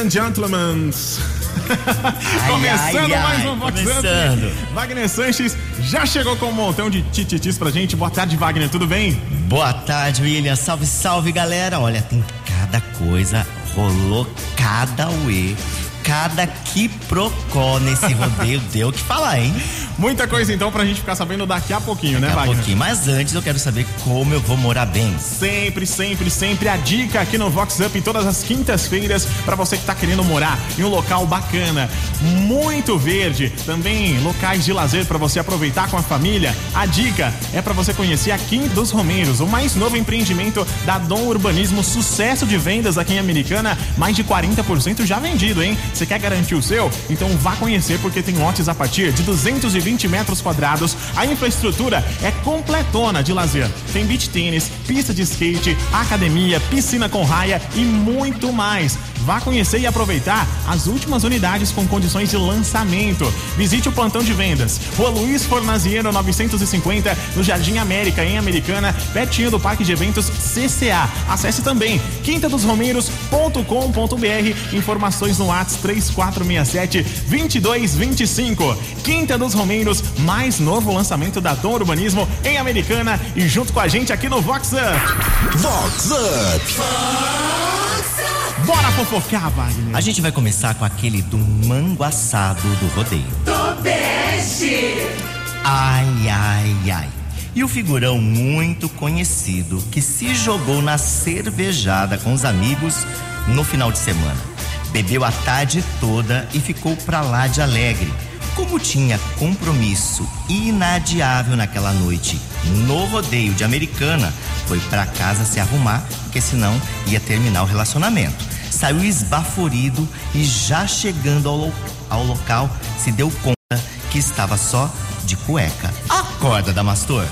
and gentlemen. começando ai, mais um Vox. Wagner Sanches já chegou com um montão de tititis pra gente. Boa tarde, Wagner, tudo bem? Boa tarde, William. Salve, salve, galera. Olha, tem cada coisa, rolou cada uê, cada quiprocó nesse rodeio. Deu o que falar, hein? Muita coisa então pra gente ficar sabendo daqui a pouquinho, né, Daqui a Wagner? pouquinho. Mas antes eu quero saber como eu vou morar bem. Sempre, sempre, sempre a dica aqui no Vox Up todas as quintas-feiras para você que tá querendo morar em um local bacana, muito verde, também locais de lazer para você aproveitar com a família. A dica é para você conhecer a Quinta dos Romeiros, o mais novo empreendimento da Dom Urbanismo, sucesso de vendas aqui em Americana, mais de 40% já vendido, hein? Você quer garantir o seu? Então vá conhecer porque tem lotes a partir de 220 metros quadrados. A infraestrutura é completona de lazer. Tem beach tênis, pista de skate, academia, piscina com raia e muito mais. Vá conhecer e aproveitar as últimas unidades com condições de lançamento. Visite o plantão de vendas. Rua Luiz Fornaziero 950, no Jardim América, em Americana, pertinho do Parque de Eventos CCA. Acesse também quintadosromeiros.com.br. Informações no WhatsApp 3467 2225. Quinta dos Romeiros, mais novo lançamento da Dom Urbanismo em Americana e junto com a gente aqui no Vox Up. Vox Up. Bora fofocar, Wagner. A gente vai começar com aquele do mango assado do rodeio. Ai, ai, ai. E o figurão muito conhecido que se jogou na cervejada com os amigos no final de semana. Bebeu a tarde toda e ficou pra lá de alegre. Como tinha compromisso inadiável naquela noite no rodeio de Americana, foi pra casa se arrumar, porque senão ia terminar o relacionamento. Saiu esbaforido e já chegando ao, lo- ao local se deu conta que estava só de cueca. Acorda, Damastor.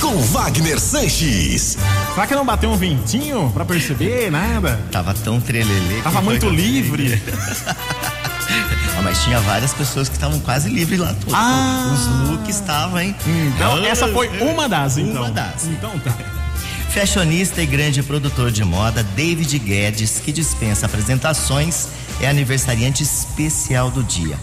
Com Wagner Sanches. Será que não bateu um ventinho pra perceber nada? Tava tão trelelê. Tava muito livre. Ah, mas tinha várias pessoas que estavam quase livres lá. Tudo. Ah. Os looks estavam, hein? Então, Ah, essa foi uma das, então. Uma das. Então tá. Fashionista e grande produtor de moda, David Guedes, que dispensa apresentações, é aniversariante especial do dia.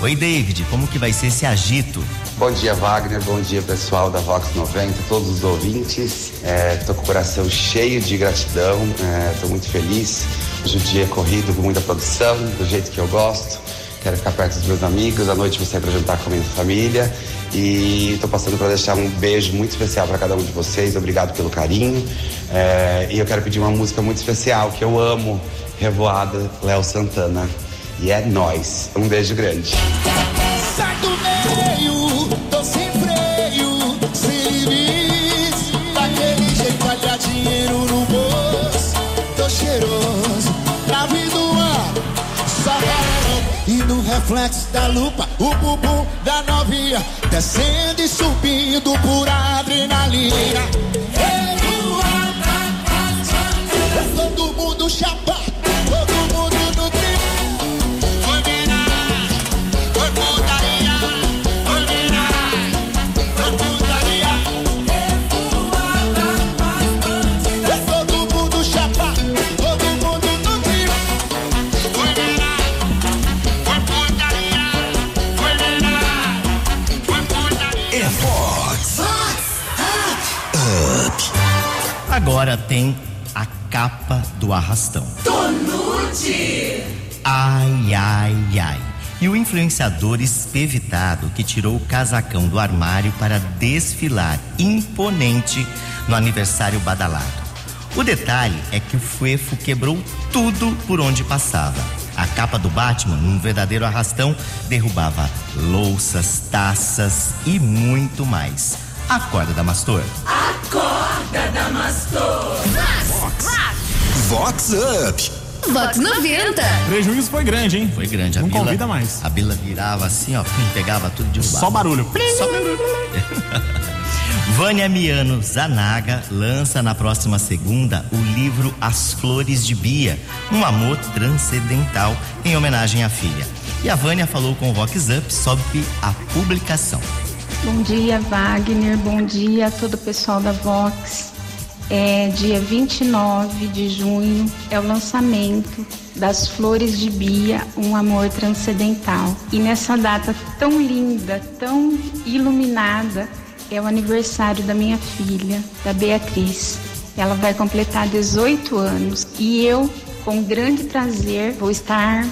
Oi, David, como que vai ser esse agito? Bom dia, Wagner. Bom dia, pessoal da Vox 90, todos os ouvintes. É, tô com o coração cheio de gratidão. É, tô muito feliz. Hoje o dia é corrido com muita produção, do jeito que eu gosto. Quero ficar perto dos meus amigos. À noite vou sair para jantar com a minha família. E tô passando para deixar um beijo muito especial para cada um de vocês. Obrigado pelo carinho. É, e eu quero pedir uma música muito especial que eu amo, Revoada, Léo Santana. E é nós. Um beijo grande. Sai do meio, tô sem freio, sem limites. Daquele jeito, olha dinheiro no bolso. Tô cheiroso, pra vir do ar, só. E no reflexo da lupa, o bumbum da novinha. Descendo e subindo por adrenalina. Todo mundo chapa, tem a capa do arrastão. Ai, ai, ai. E o influenciador espevitado que tirou o casacão do armário para desfilar imponente no aniversário badalado. O detalhe é que o Fuefo quebrou tudo por onde passava. A capa do Batman, num verdadeiro arrastão, derrubava louças, taças e muito mais. Acorda, Damastor. Vox Up. Vox 90. Prejuízo foi grande, hein? Foi grande. A Não Bila, convida mais. A Bila virava assim, ó, pegava tudo de Só barulho. Só barulho. Vânia Miano Zanaga lança na próxima segunda o livro As Flores de Bia, um amor transcendental em homenagem à filha. E a Vânia falou com o Vox Up sobre a publicação. Bom dia, Wagner. Bom dia a todo o pessoal da Vox. é dia 29 de junho, é o lançamento das Flores de Bia, Um Amor Transcendental. E nessa data tão linda, tão iluminada, é o aniversário da minha filha, da Beatriz. Ela vai completar 18 anos e eu, com grande prazer, vou estar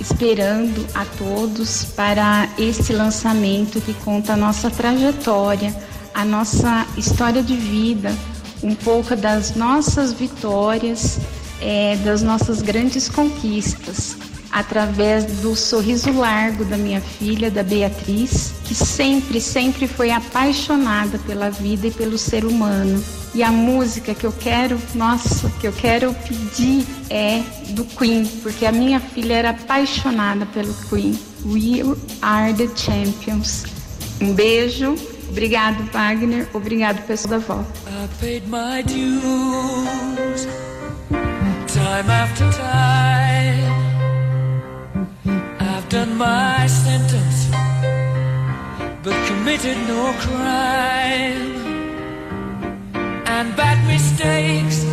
esperando a todos para esse lançamento que conta a nossa trajetória, a nossa história de vida, um pouco das nossas vitórias, é, das nossas grandes conquistas, através do sorriso largo da minha filha, da Beatriz, que sempre, sempre foi apaixonada pela vida e pelo ser humano. E a música que eu quero, nossa, que eu quero pedir é do Queen, porque a minha filha era apaixonada pelo Queen. We are the champions. Um beijo, obrigado Wagner, obrigado pessoal da volta. I paid my dues time after time. I've done my sentence, but committed no crime. And bad mistakes,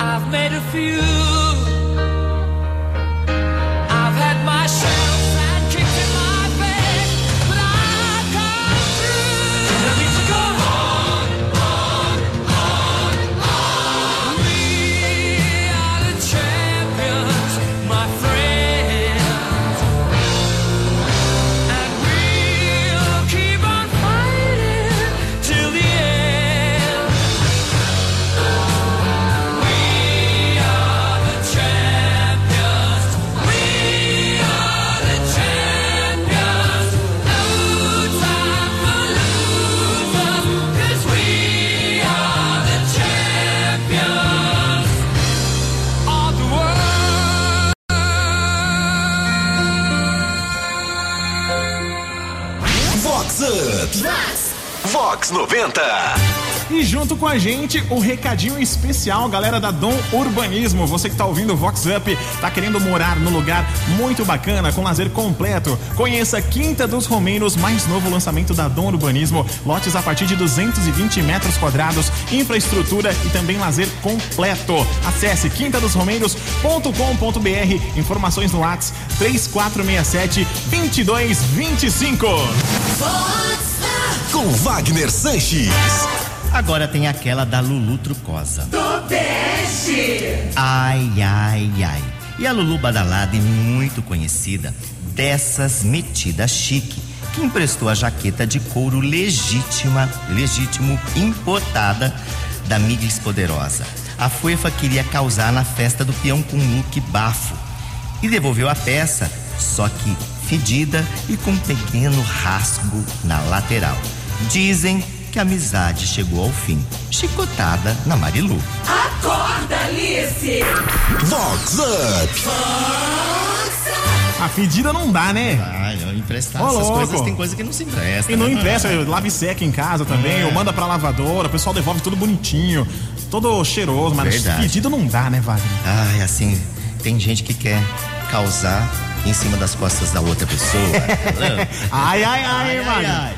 I've made a few. Vox 90. E junto com a gente, o recadinho especial, galera da Dom Urbanismo. Você que tá ouvindo o Vox Up, tá querendo morar num lugar muito bacana, com lazer completo. Conheça Quinta dos Romeiros, mais novo lançamento da Dom Urbanismo. Lotes a partir de 220 metros quadrados, infraestrutura e também lazer completo. Acesse quintadosromeiros.com.br. Informações no WhatsApp 3467 2225. Com Wagner Sanches. Agora tem aquela da Lulu Trucosa. Ai, ai, ai. E a Lulu badalada e muito conhecida, dessas metida chique, que emprestou a jaqueta de couro legítima, legítimo, importada da Miglis Poderosa. A Fuefa queria causar na festa do peão com look bafo e devolveu a peça, só que fedida e com um pequeno rasgo na lateral. Dizem que a amizade chegou ao fim. Chicotada na Marilu. Vox Up. A pedida não dá, né? Ai, eu emprestar Ô, essas louco. coisas, tem coisa que não se empresta. E não né? empresta, lave e seca em casa também, É. ou manda pra lavadora, o pessoal devolve tudo bonitinho, todo cheiroso, mas Verdade. pedido não dá, né, Wagner? Ai, assim, tem gente que quer causar em cima das costas da outra pessoa. Ai, ai, ai, Ai, Wagner. ai.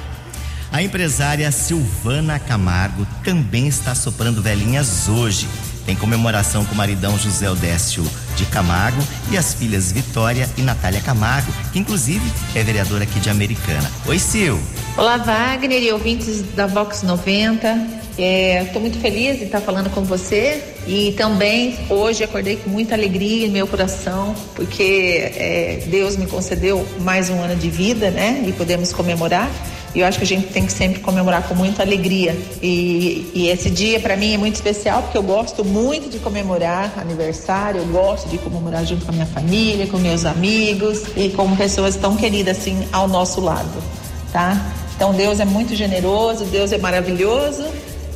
A empresária Silvana Camargo também está soprando velhinhas hoje. Tem comemoração com o maridão José Odécio de Camargo e as filhas Vitória e Natália Camargo, que inclusive é vereadora aqui de Americana. Oi, Sil. Olá, Wagner e ouvintes da Vox 90. Estou muito feliz de estar falando com você e também hoje acordei com muita alegria em meu coração, porque é, Deus me concedeu mais um ano de vida, né? E podemos comemorar. E eu acho que a gente tem que sempre comemorar com muita alegria. E, e esse dia para mim é muito especial porque eu gosto muito de comemorar aniversário, eu gosto de comemorar junto com a minha família, com meus amigos e com pessoas tão queridas assim ao nosso lado, tá? Então Deus é muito generoso, Deus é maravilhoso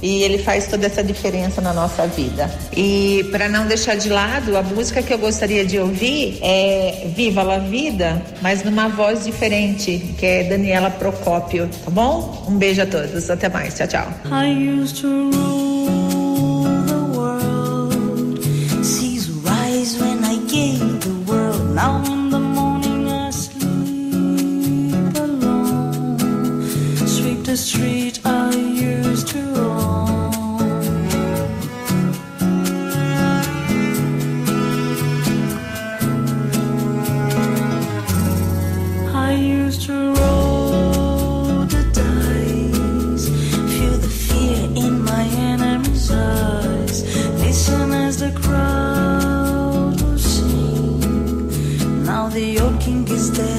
e ele faz toda essa diferença na nossa vida. E para não deixar de lado, a música que eu gostaria de ouvir é Viva la Vida, mas numa voz diferente, que é Daniela Procópio, tá bom? Um beijo a todos, até mais, tchau, tchau. the crowd will sing. Now the old king is dead.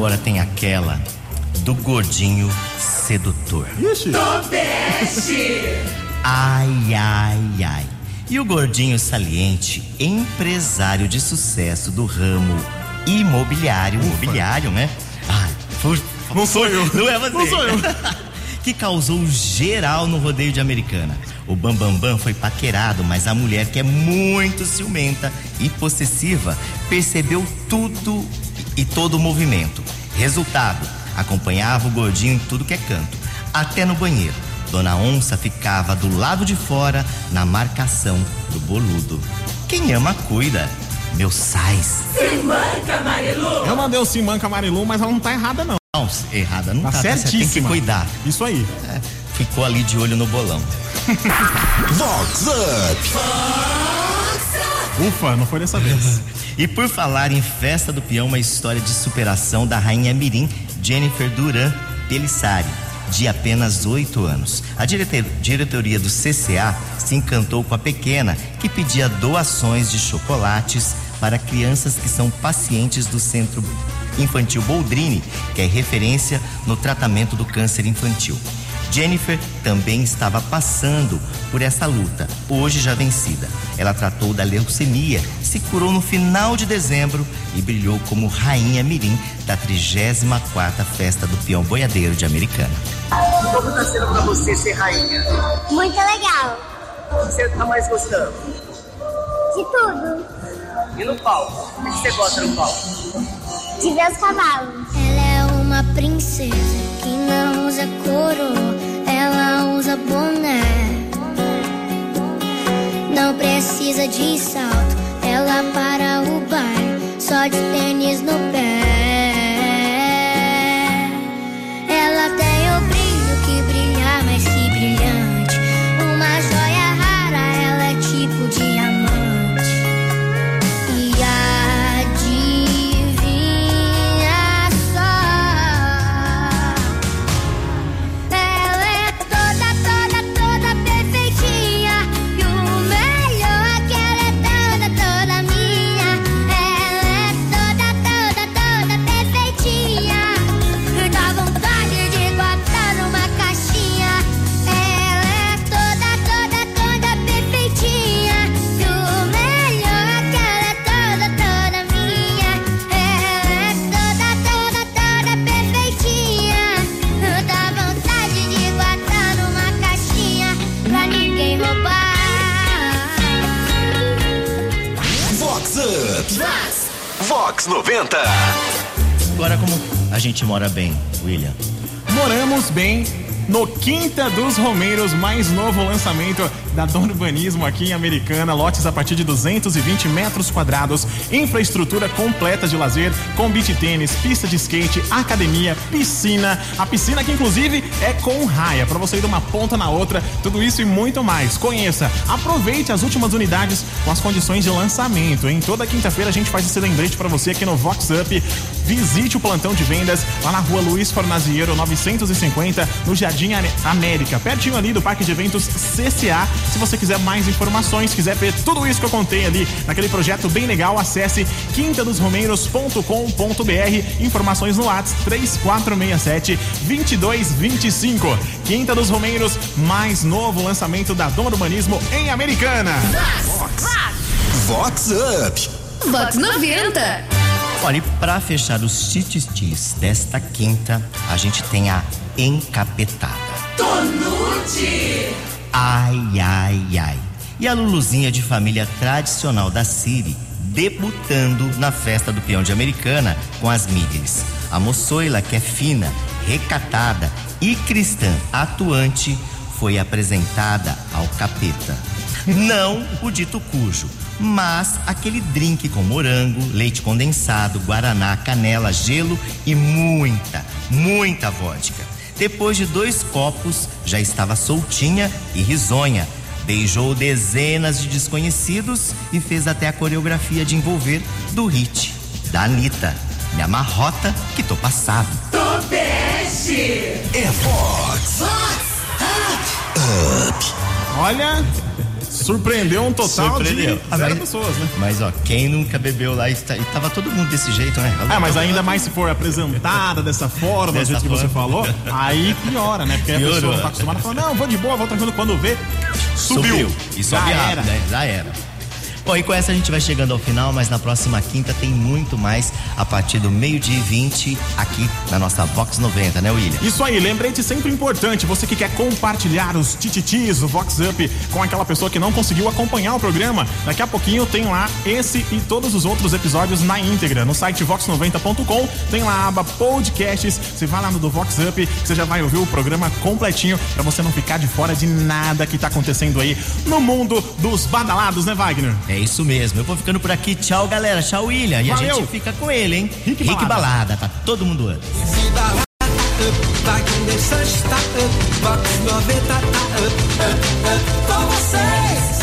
Agora tem aquela do gordinho sedutor. Ixi. Ai, ai, ai. E o gordinho saliente, empresário de sucesso do ramo imobiliário. Imobiliário, né? Ai, por Não sou eu. Não é você. Não sou eu. que causou geral no rodeio de Americana. O Bambambam Bam Bam foi paquerado, mas a mulher, que é muito ciumenta e possessiva, percebeu tudo e todo o movimento. Resultado: acompanhava o gordinho em tudo que é canto, até no banheiro. Dona Onça ficava do lado de fora, na marcação do boludo. Quem ama, cuida. Meu sais. Eu mandei o Simanca Marilu, mas ela não tá errada, não. Não, errada não Tá tá, você tem que certíssima. cuidar. Isso aí. É, ficou ali de olho no bolão. Vox Up. Ufa, não foi dessa vez. E por falar em festa do peão, uma história de superação da rainha Mirim, Jennifer Duran Pelissari, de apenas oito anos. A diretoria do CCA se encantou com a pequena, que pedia doações de chocolates para crianças que são pacientes do Centro Infantil Boldrini, que é referência no tratamento do câncer infantil. Jennifer também estava passando por essa luta, hoje já vencida. Ela tratou da leucemia, se curou no final de dezembro e brilhou como rainha mirim da 34ª Festa do Peão Boiadeiro de Americana. Como tá sendo pra você ser rainha? Muito legal. O que você tá mais gostando? De tudo. E no palco? O que você gosta no palco? De ver os cavalos. Ela é uma princesa não usa coroa. Ela usa boné. Não precisa de salto. Ela para o baile só de tênis no pé. Ela tem o brilho que brilha Vox 90. Agora, como a gente mora bem, William? Moramos bem no Quinta dos Romeiros, mais novo lançamento da Dom Urbanismo aqui em Americana. Lotes a partir de 220 metros quadrados, infraestrutura completa de lazer, com beach tênis, pista de skate, academia, piscina. A piscina que inclusive é com raia, para você ir de uma ponta na outra, tudo isso e muito mais. Conheça, aproveite as últimas unidades com as condições de lançamento. Em toda quinta-feira a gente faz esse lembrete para você aqui no Vox Up. Visite o plantão de vendas lá na rua Luiz Fornaziero 950, no Jardim Are- América, pertinho ali do Parque de Eventos CCA. Se você quiser mais informações, quiser ver tudo isso que eu contei ali naquele projeto bem legal, acesse quintadosromeiros.com.br. Informações no WhatsApp 3467 2225. Quinta dos Romeiros, mais novo lançamento da Dom Urbanismo em Americana. Vox Up. Vox 90. Olha, e pra fechar os tititis desta quinta, a gente tem a encapetada. Tonute! Ai, ai, ai. E a Luluzinha de família tradicional da Siri debutando na festa do peão de Americana com as mídias. A moçoila, que é fina, recatada e cristã atuante, foi apresentada ao capeta. Não o dito cujo, mas aquele drink com morango, leite condensado, guaraná, canela, gelo e muita, muita vodka. Depois de dois copos, já estava soltinha e risonha. Beijou dezenas de desconhecidos e fez até a coreografia de envolver do hit da Anitta. Me amarrota que tô passado. Tobeste! É Fox. Olha, surpreendeu um total Surpreendeu. de zero mas- pessoas, né? Mas ó, quem nunca bebeu lá e, tá- e tava todo mundo desse jeito, né? Ah, mas ainda mais se for apresentada dessa forma, do Dessa jeito que você forma. falou, aí piora, né? Porque a pessoa Piorou. não tá acostumada a falar, não, vou de boa, vou tranquilo. Quando vê, subiu. E Já sobe rápido, era. né? Já era. Bom, e com essa a gente vai chegando ao final, mas na próxima quinta tem muito mais a partir do meio-dia e 20 aqui na nossa Vox 90, né, William? Isso aí, lembrete sempre importante, você que quer compartilhar os tititis, o Vox Up com aquela pessoa que não conseguiu acompanhar o programa, daqui a pouquinho tem lá esse e todos os outros episódios na íntegra. No site vox90.com tem lá a aba podcasts, você vai lá no do Vox Up, você já vai ouvir o programa completinho pra você não ficar de fora de nada que tá acontecendo aí no mundo dos badalados, né, Wagner? É isso mesmo. Eu vou ficando por aqui. Tchau, galera. Tchau, William. E a Valeu. gente fica com ele, hein? Rick Balada. Balada. Tá todo mundo antes. Vai com deixa está up, Vox 90 tá up, up, up, com vocês.